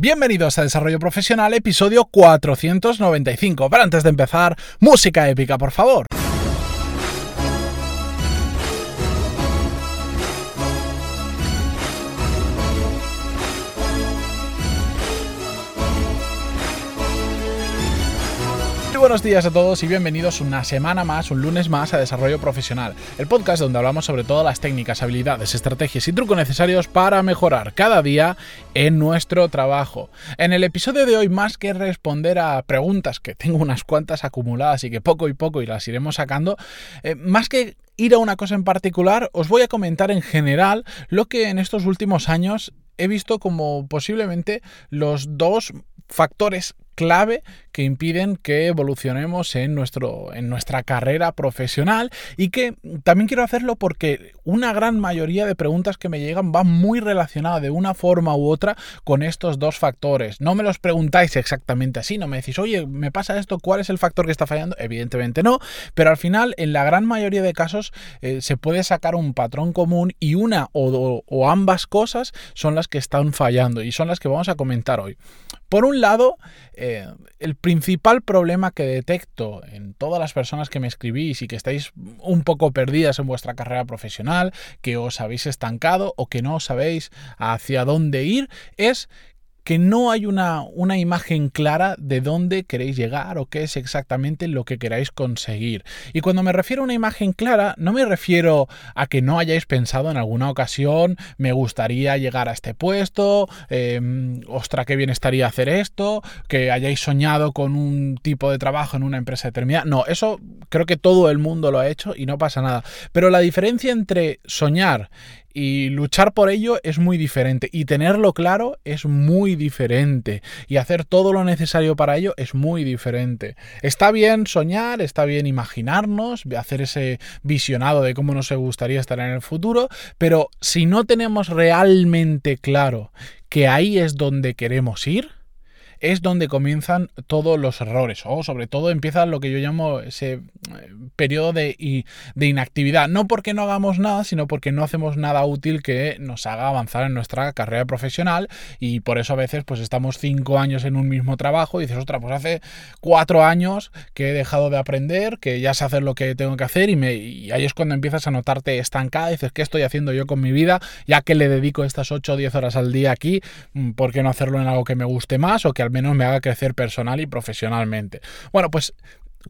Bienvenidos a Desarrollo Profesional, episodio 495. Pero antes de empezar, música épica, por favor. Buenos días a todos y bienvenidos una semana más, un lunes más a Desarrollo Profesional, el podcast donde hablamos sobre todas las técnicas, habilidades, estrategias y trucos necesarios para mejorar cada día en nuestro trabajo. En el episodio de hoy, más que responder a preguntas, que tengo unas cuantas acumuladas y que poco y poco y las iremos sacando, eh, más que ir a una cosa en particular, os voy a comentar en general lo que en estos últimos años he visto como posiblemente los dos factores clave que impiden que evolucionemos en, nuestro, en nuestra carrera profesional y que también quiero hacerlo porque una gran mayoría de preguntas que me llegan van muy relacionadas de una forma u otra con estos dos factores. No me los preguntáis exactamente así, no me decís, oye, me pasa esto, ¿cuál es el factor que está fallando? Evidentemente no, pero al final en la gran mayoría de casos eh, se puede sacar un patrón común y una o, o ambas cosas son las que están fallando y son las que vamos a comentar hoy. Por un lado, eh, el principal problema que detecto en todas las personas que me escribís y que estáis un poco perdidas en vuestra carrera profesional, que os habéis estancado o que no sabéis hacia dónde ir, es que no hay una, una, imagen clara de dónde queréis llegar o qué es exactamente lo que queráis conseguir. Y cuando me refiero a una imagen clara, no me refiero a que no hayáis pensado en alguna ocasión, me gustaría llegar a este puesto, eh, ostra, qué bien estaría hacer esto, que hayáis soñado con un tipo de trabajo en una empresa determinada. No, eso creo que todo el mundo lo ha hecho y no pasa nada. Pero la diferencia entre soñar y luchar por ello es muy diferente y tenerlo claro es muy diferente y hacer todo lo necesario para ello es muy diferente. Está bien soñar, está bien imaginarnos, hacer ese visionado de cómo nos gustaría estar en el futuro, pero si no tenemos realmente claro que ahí es donde queremos ir, es donde comienzan todos los errores, o sobre todo empieza lo que yo llamo ese eh, periodo de, de inactividad, no porque no hagamos nada, sino porque no hacemos nada útil que nos haga avanzar en nuestra carrera profesional y por eso a veces pues estamos cinco años en un mismo trabajo y dices, otra, pues hace cuatro años que he dejado de aprender, que ya sé hacer lo que tengo que hacer y, ahí es cuando empiezas a notarte estancada dices, ¿qué estoy haciendo yo con mi vida? Ya que le dedico estas 8 o 10 horas al día aquí, mm, ¿por qué no hacerlo en algo que me guste más o que al menos me haga crecer personal y profesionalmente. Bueno, pues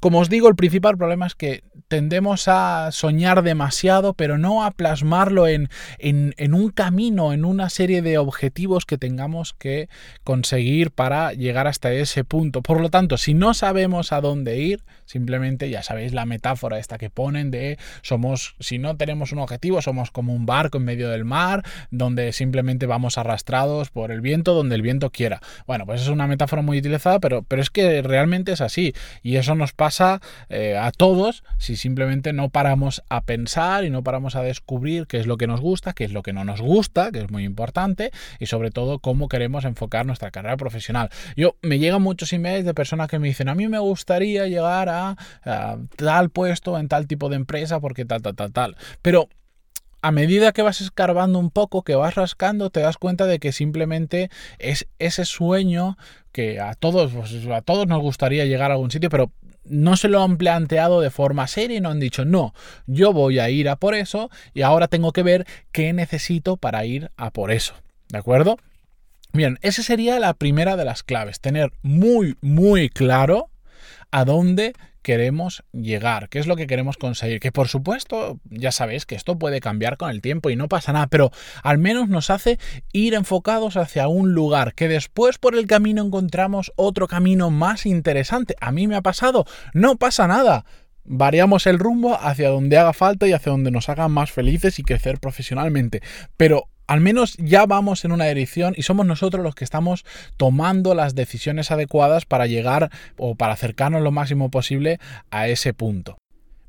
como os digo, el principal problema es que tendemos a soñar demasiado, pero no a plasmarlo en, en, un camino, en una serie de objetivos que tengamos que conseguir para llegar hasta ese punto. Por lo tanto, si no sabemos a dónde ir, simplemente ya sabéis la metáfora esta que ponen de somos, si no tenemos un objetivo, somos como un barco en medio del mar, donde simplemente vamos arrastrados por el viento, donde el viento quiera. Bueno, pues es una metáfora muy utilizada, pero, pero es que realmente es así. Y eso nos pasa eh, a todos si simplemente no paramos a pensar y no paramos a descubrir qué es lo que nos gusta, qué es lo que no nos gusta, que es muy importante, y sobre todo cómo queremos enfocar nuestra carrera profesional. Yo me llegan muchos emails de personas que me dicen, a mí me gustaría llegar a, tal puesto en tal tipo de empresa porque tal, tal, tal, tal. Pero a medida que vas escarbando un poco, que vas rascando, te das cuenta de que simplemente es ese sueño que a todos, pues, a todos nos gustaría llegar a algún sitio, pero no se lo han planteado de forma seria y no han dicho, no, yo voy a ir a por eso y ahora tengo que ver qué necesito para ir a por eso. ¿De acuerdo? Bien, esa sería la primera de las claves, tener muy, muy claro a dónde queremos llegar, qué es lo que queremos conseguir. Que por supuesto, ya sabéis que esto puede cambiar con el tiempo y no pasa nada, pero al menos nos hace ir enfocados hacia un lugar, que después por el camino encontramos otro camino más interesante. A mí me ha pasado, no pasa nada variamos el rumbo hacia donde haga falta y hacia donde nos haga más felices y crecer profesionalmente. Pero al menos ya vamos en una dirección y somos nosotros los que estamos tomando las decisiones adecuadas para llegar o para acercarnos lo máximo posible a ese punto.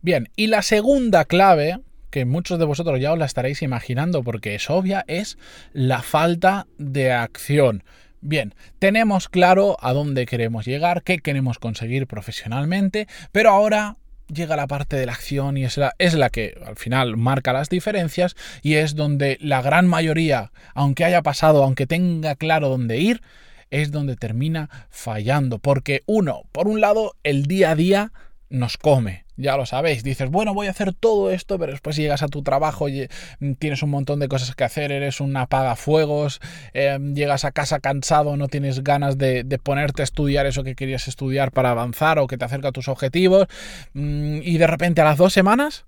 Bien, y la segunda clave, que muchos de vosotros ya os la estaréis imaginando porque es obvia, es la falta de acción. Bien, tenemos claro a dónde queremos llegar, qué queremos conseguir profesionalmente, pero ahora llega la parte de la acción y es la, es la que al final marca las diferencias y es donde la gran mayoría, aunque haya pasado, aunque tenga claro dónde ir, es donde termina fallando. Porque uno, por un lado, el día a día nos come. Ya lo sabéis, dices, bueno, voy a hacer todo esto, pero después llegas a tu trabajo y mm, tienes un montón de cosas que hacer, eres un apagafuegos, eh, llegas a casa cansado, no tienes ganas de, ponerte a estudiar eso que querías estudiar para avanzar o que te acerca a tus objetivos, mm, y de repente a las dos semanas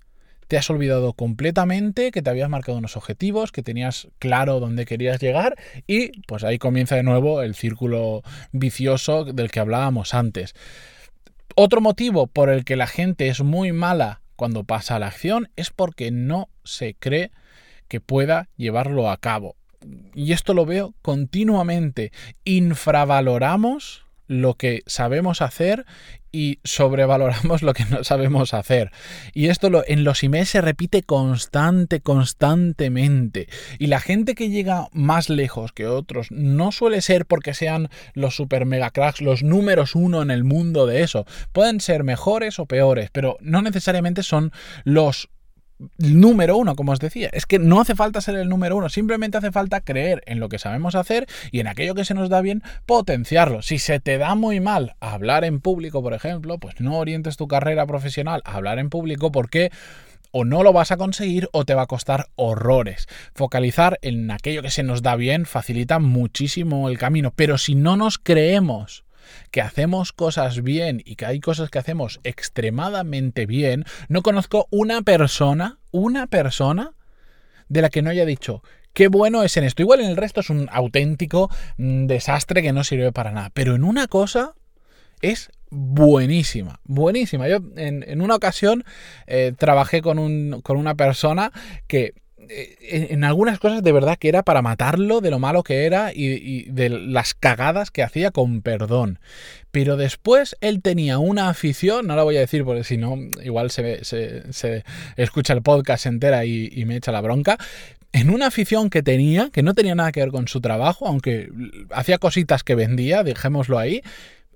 te has olvidado completamente que te habías marcado unos objetivos, que tenías claro dónde querías llegar y pues ahí comienza de nuevo el círculo vicioso del que hablábamos antes. Otro motivo por el que la gente es muy mala cuando pasa a la acción es porque no se cree que pueda llevarlo a cabo. Y esto lo veo continuamente. Infravaloramos lo que sabemos hacer y sobrevaloramos lo que no sabemos hacer. Y esto en los emails se repite constante, constantemente. Y la gente que llega más lejos que otros no suele ser porque sean los super mega cracks, los números uno en el mundo de eso. Pueden ser mejores o peores, pero no necesariamente son los número uno, como os decía. Es que no hace falta ser el número uno, simplemente hace falta creer en lo que sabemos hacer y en aquello que se nos da bien, potenciarlo. Si se te da muy mal hablar en público, por ejemplo, pues no orientes tu carrera profesional a hablar en público porque o no lo vas a conseguir o te va a costar horrores. Focalizar en aquello que se nos da bien facilita muchísimo el camino, pero si no nos creemos que hacemos cosas bien y que hay cosas que hacemos extremadamente bien, no conozco una persona, una persona de la que no haya dicho, qué bueno es en esto. Igual en el resto es un auténtico mm, desastre que no sirve para nada, pero en una cosa es buenísima, buenísima. Yo en, una ocasión eh, trabajé con, un, con una persona que en algunas cosas de verdad que era para matarlo de lo malo que era y, de las cagadas que hacía con perdón. Pero después él tenía una afición, no la voy a decir porque si no, igual se, se, escucha el podcast entera y, y me echa la bronca, en una afición que tenía, que no tenía nada que ver con su trabajo, aunque hacía cositas que vendía, dejémoslo ahí,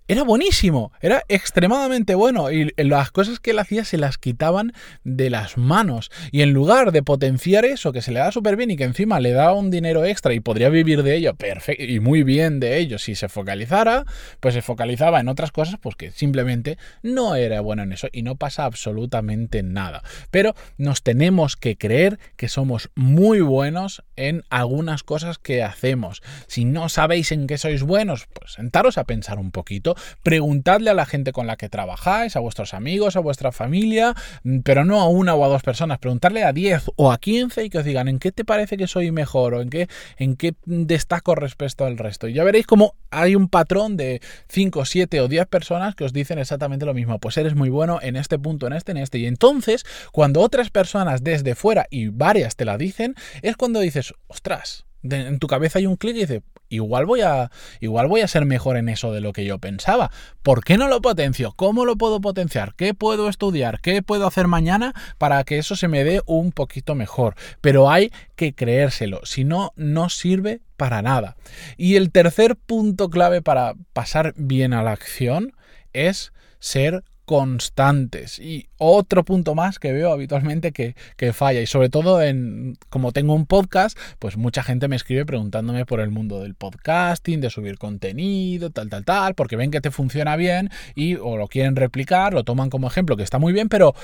era buenísimo, era extremadamente bueno y las cosas que él hacía se las quitaban de las manos y en lugar de potenciar eso que se le da súper bien y que encima le da un dinero extra y podría vivir de ello perfecto y muy bien de ello si se focalizara, pues se focalizaba en otras cosas pues que simplemente no era bueno en eso y no pasa absolutamente nada. Pero nos tenemos que creer que somos muy buenos en algunas cosas que hacemos. Si no sabéis en qué sois buenos, pues sentaros a pensar un poquito preguntadle a la gente con la que trabajáis, a vuestros amigos, a vuestra familia, mm, pero no a una o a dos personas, preguntarle a 10 o a 15 y que os digan en qué te parece que soy mejor o en qué, en qué destaco respecto al resto. Y ya veréis cómo hay un patrón de 5, 7 o 10 personas que os dicen exactamente lo mismo, pues eres muy bueno en este punto, en este, en este. Y entonces, cuando otras personas desde fuera y varias te la dicen, es cuando dices, ostras, en tu cabeza hay un clic y dices, igual voy a igual voy a ser mejor en eso de lo que yo pensaba. ¿Por qué no lo potencio? ¿Cómo lo puedo potenciar? ¿Qué puedo estudiar? ¿Qué puedo hacer mañana para que eso se me dé un poquito mejor? Pero hay que creérselo, si no no sirve para nada. Y el tercer punto clave para pasar bien a la acción es ser constantes. Y otro punto más que veo habitualmente que, falla, y sobre todo en como tengo un podcast, pues mucha gente me escribe preguntándome por el mundo del podcasting, de subir contenido, tal, tal, tal, porque ven que te funciona bien y o lo quieren replicar, lo toman como ejemplo, que está muy bien, pero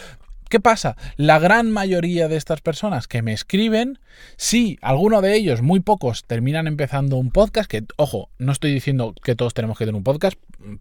¿Qué pasa? La gran mayoría de estas personas que me escriben, sí, alguno de ellos, muy pocos, terminan empezando un podcast, que, ojo, no estoy diciendo que todos tenemos que tener un podcast,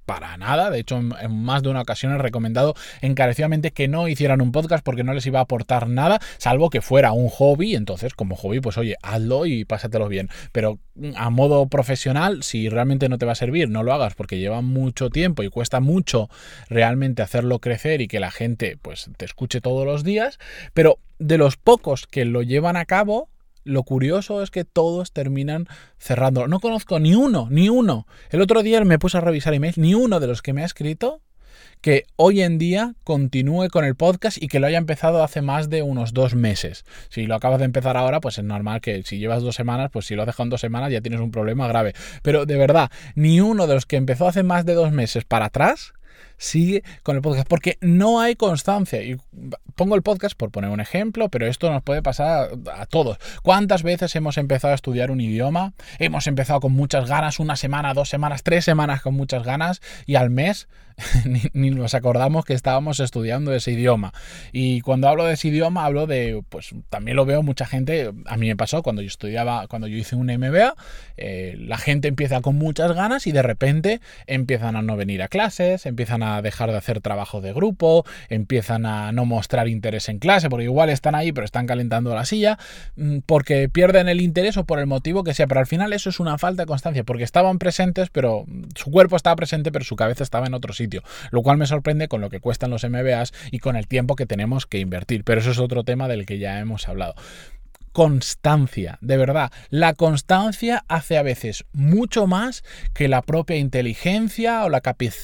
para nada, de hecho en, más de una ocasión he recomendado encarecidamente que no hicieran un podcast porque no les iba a aportar nada, salvo que fuera un hobby, entonces como hobby, pues oye, hazlo y pásatelo bien, pero a modo profesional, si realmente no te va a servir, no lo hagas porque lleva mucho tiempo y cuesta mucho realmente hacerlo crecer y que la gente pues te escuche todos los días, pero de los pocos que lo llevan a cabo, lo curioso es que todos terminan cerrando. No conozco ni uno, ni uno. El otro día me puse a revisar emails, ni uno de los que me ha escrito que hoy en día continúe con el podcast y que lo haya empezado hace más de unos dos meses. Si lo acabas de empezar ahora, pues es normal que si llevas dos semanas, pues si lo has dejado en dos semanas ya tienes un problema grave. Pero de verdad, ni uno de los que empezó hace más de dos meses para atrás sigue con el podcast, porque no hay constancia. Y pongo el podcast por poner un ejemplo, pero esto nos puede pasar a, todos. ¿Cuántas veces hemos empezado a estudiar un idioma? Hemos empezado con muchas ganas, una semana, dos semanas, tres semanas con muchas ganas, y al mes ni, nos acordamos que estábamos estudiando ese idioma. Y cuando hablo de ese idioma, hablo de, pues también lo veo mucha gente, a mí me pasó cuando yo estudiaba, cuando yo hice un MBA, eh, la gente empieza con muchas ganas y de repente empiezan a no venir a clases, empiezan a dejar de hacer trabajo de grupo, empiezan a no mostrar interés en clase, porque igual están ahí pero están calentando la silla, mm, porque pierden el interés o por el motivo que sea, pero al final eso es una falta de constancia, porque estaban presentes, pero su cuerpo estaba presente, pero su cabeza estaba en otro sitio, lo cual me sorprende con lo que cuestan los MBAs y con el tiempo que tenemos que invertir, pero eso es otro tema del que ya hemos hablado constancia, de verdad. La constancia hace a veces mucho más que la propia inteligencia o la,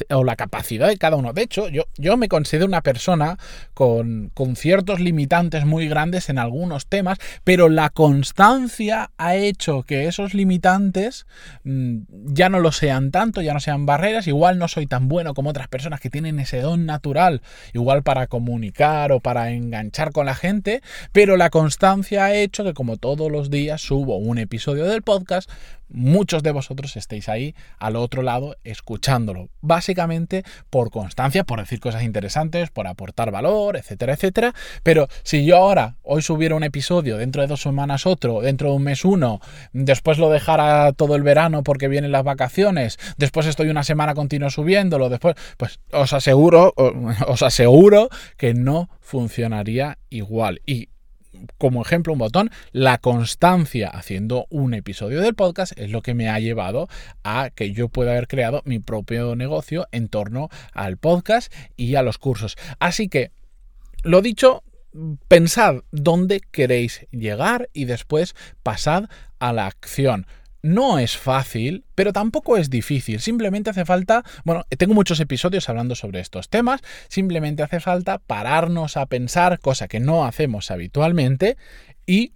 o la capacidad de cada uno. De hecho, yo, yo me considero una persona con, con, ciertos limitantes muy grandes en algunos temas, pero la constancia ha hecho que esos limitantes mmm, ya no lo sean tanto, ya no sean barreras. Igual no soy tan bueno como otras personas que tienen ese don natural, igual para comunicar o para enganchar con la gente, pero la constancia ha hecho que como todos los días subo un episodio del podcast, muchos de vosotros estéis ahí al otro lado escuchándolo. Básicamente por constancia, por decir cosas interesantes, por aportar valor, etcétera, etcétera. Pero si yo ahora, hoy subiera un episodio, dentro de dos semanas otro, dentro de un mes uno, después lo dejara todo el verano porque vienen las vacaciones, después estoy una semana continuo subiéndolo, después, pues os aseguro, os aseguro que no funcionaría igual. Y como ejemplo, un botón, la constancia haciendo un episodio del podcast es lo que me ha llevado a que yo pueda haber creado mi propio negocio en torno al podcast y a los cursos. Así que, lo dicho, pensad dónde queréis llegar y después pasad a la acción. No es fácil, pero tampoco es difícil. Simplemente hace falta, bueno, tengo muchos episodios hablando sobre estos temas, simplemente hace falta pararnos a pensar, cosa que no hacemos habitualmente, y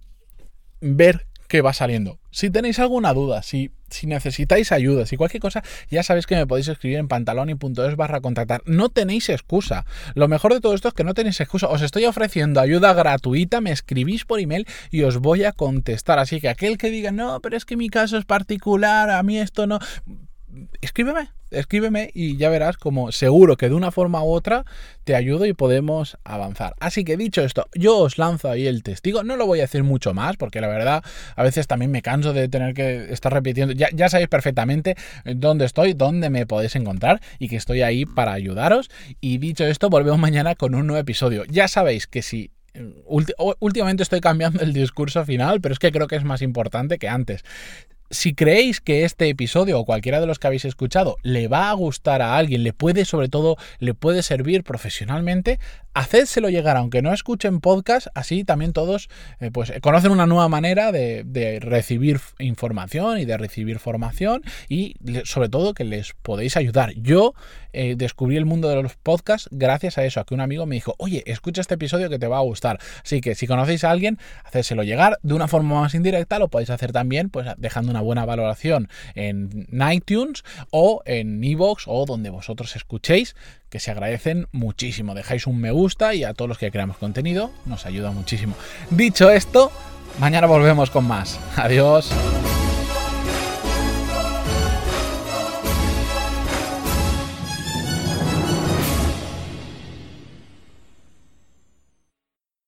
ver qué va saliendo. Si tenéis alguna duda, si, si necesitáis ayuda, si cualquier cosa, ya sabéis que me podéis escribir en pantaloni.es barra contactar. No tenéis excusa. Lo mejor de todo esto es que no tenéis excusa. Os estoy ofreciendo ayuda gratuita, me escribís por email y os voy a contestar. Así que aquel que diga, no, pero es que mi caso es particular, a mí esto no escríbeme, escríbeme y ya verás como seguro que de una forma u otra te ayudo y podemos avanzar. Así que dicho esto, yo os lanzo ahí el testigo. No lo voy a decir mucho más porque la verdad a veces también me canso de tener que estar repitiendo. Ya, ya sabéis perfectamente dónde estoy, dónde me podéis encontrar y que estoy ahí para ayudaros. Y dicho esto, volvemos mañana con un nuevo episodio. Ya sabéis que si Últimamente estoy cambiando el discurso final, pero es que creo que es más importante que antes. Si creéis que este episodio o cualquiera de los que habéis escuchado le va a gustar a alguien, le puede sobre todo, le puede servir profesionalmente, hacédselo llegar, aunque no escuchen podcast, así también todos eh, pues conocen una nueva manera de, recibir información y de recibir formación y sobre todo que les podéis ayudar. Yo eh, descubrí el mundo de los podcasts gracias a eso, a que un amigo me dijo, oye, escucha este episodio que te va a gustar. Así que si conocéis a alguien, hacédselo llegar de una forma más indirecta, lo podéis hacer también pues dejando una buena valoración en iTunes o en Evox o donde vosotros escuchéis, que se agradecen muchísimo. Dejáis un me gusta y a todos los que creamos contenido nos ayuda muchísimo. Dicho esto, mañana volvemos con más. Adiós.